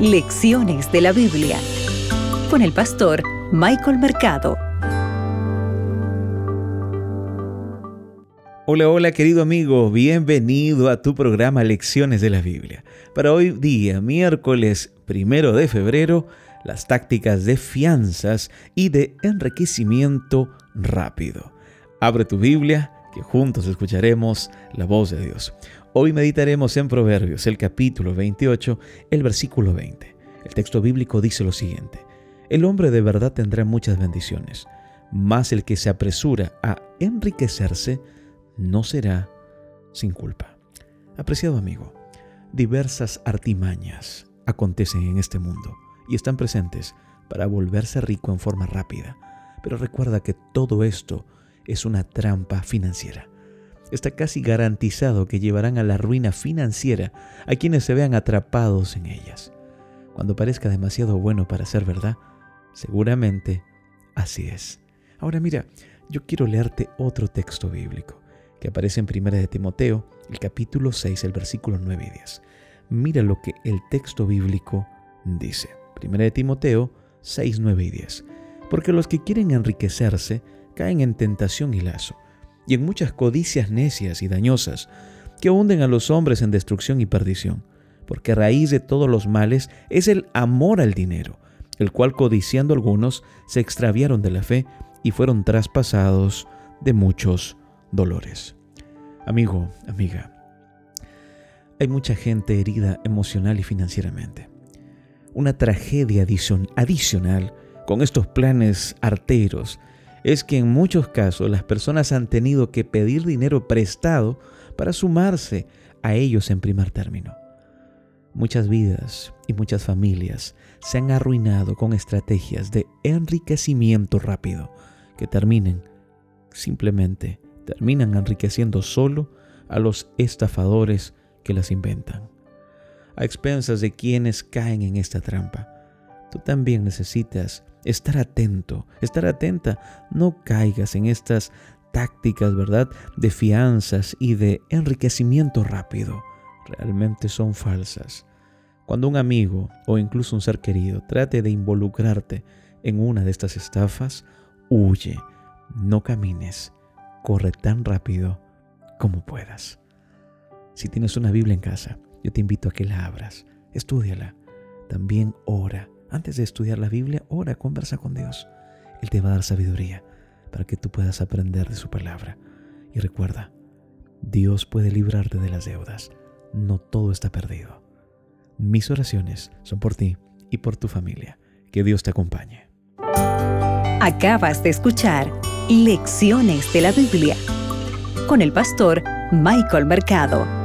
Lecciones de la Biblia con el pastor Michael Mercado. Hola, hola querido amigo, bienvenido a tu programa Lecciones de la Biblia. Para hoy día, miércoles primero de febrero, las tácticas de fianzas y de enriquecimiento rápido. Abre tu Biblia, que juntos escucharemos la voz de Dios. Hoy meditaremos en Proverbios, el capítulo 28, el versículo 20. El texto bíblico dice lo siguiente. El hombre de verdad tendrá muchas bendiciones, mas el que se apresura a enriquecerse no será sin culpa. Apreciado amigo, diversas artimañas acontecen en este mundo y están presentes para volverse rico en forma rápida. Pero recuerda que todo esto es una trampa financiera está casi garantizado que llevarán a la ruina financiera a quienes se vean atrapados en ellas. Cuando parezca demasiado bueno para ser verdad, seguramente así es. Ahora mira, yo quiero leerte otro texto bíblico que aparece en 1 de Timoteo, el capítulo 6, el versículo 9 y 10. Mira lo que el texto bíblico dice. 1 de Timoteo 6, 9 y 10. Porque los que quieren enriquecerse caen en tentación y lazo y en muchas codicias necias y dañosas que hunden a los hombres en destrucción y perdición, porque raíz de todos los males es el amor al dinero, el cual codiciando algunos se extraviaron de la fe y fueron traspasados de muchos dolores. Amigo, amiga, hay mucha gente herida emocional y financieramente. Una tragedia adicional con estos planes arteros es que en muchos casos las personas han tenido que pedir dinero prestado para sumarse a ellos en primer término. Muchas vidas y muchas familias se han arruinado con estrategias de enriquecimiento rápido que terminen simplemente terminan enriqueciendo solo a los estafadores que las inventan. A expensas de quienes caen en esta trampa, tú también necesitas estar atento, estar atenta, no caigas en estas tácticas, ¿verdad?, de fianzas y de enriquecimiento rápido. Realmente son falsas. Cuando un amigo o incluso un ser querido trate de involucrarte en una de estas estafas, huye, no camines, corre tan rápido como puedas. Si tienes una Biblia en casa, yo te invito a que la abras, estudiala, también ora antes de estudiar la Biblia, ora, conversa con Dios. Él te va a dar sabiduría para que tú puedas aprender de su palabra. Y recuerda, Dios puede librarte de las deudas. No todo está perdido. Mis oraciones son por ti y por tu familia. Que Dios te acompañe. Acabas de escuchar Lecciones de la Biblia con el pastor Michael Mercado.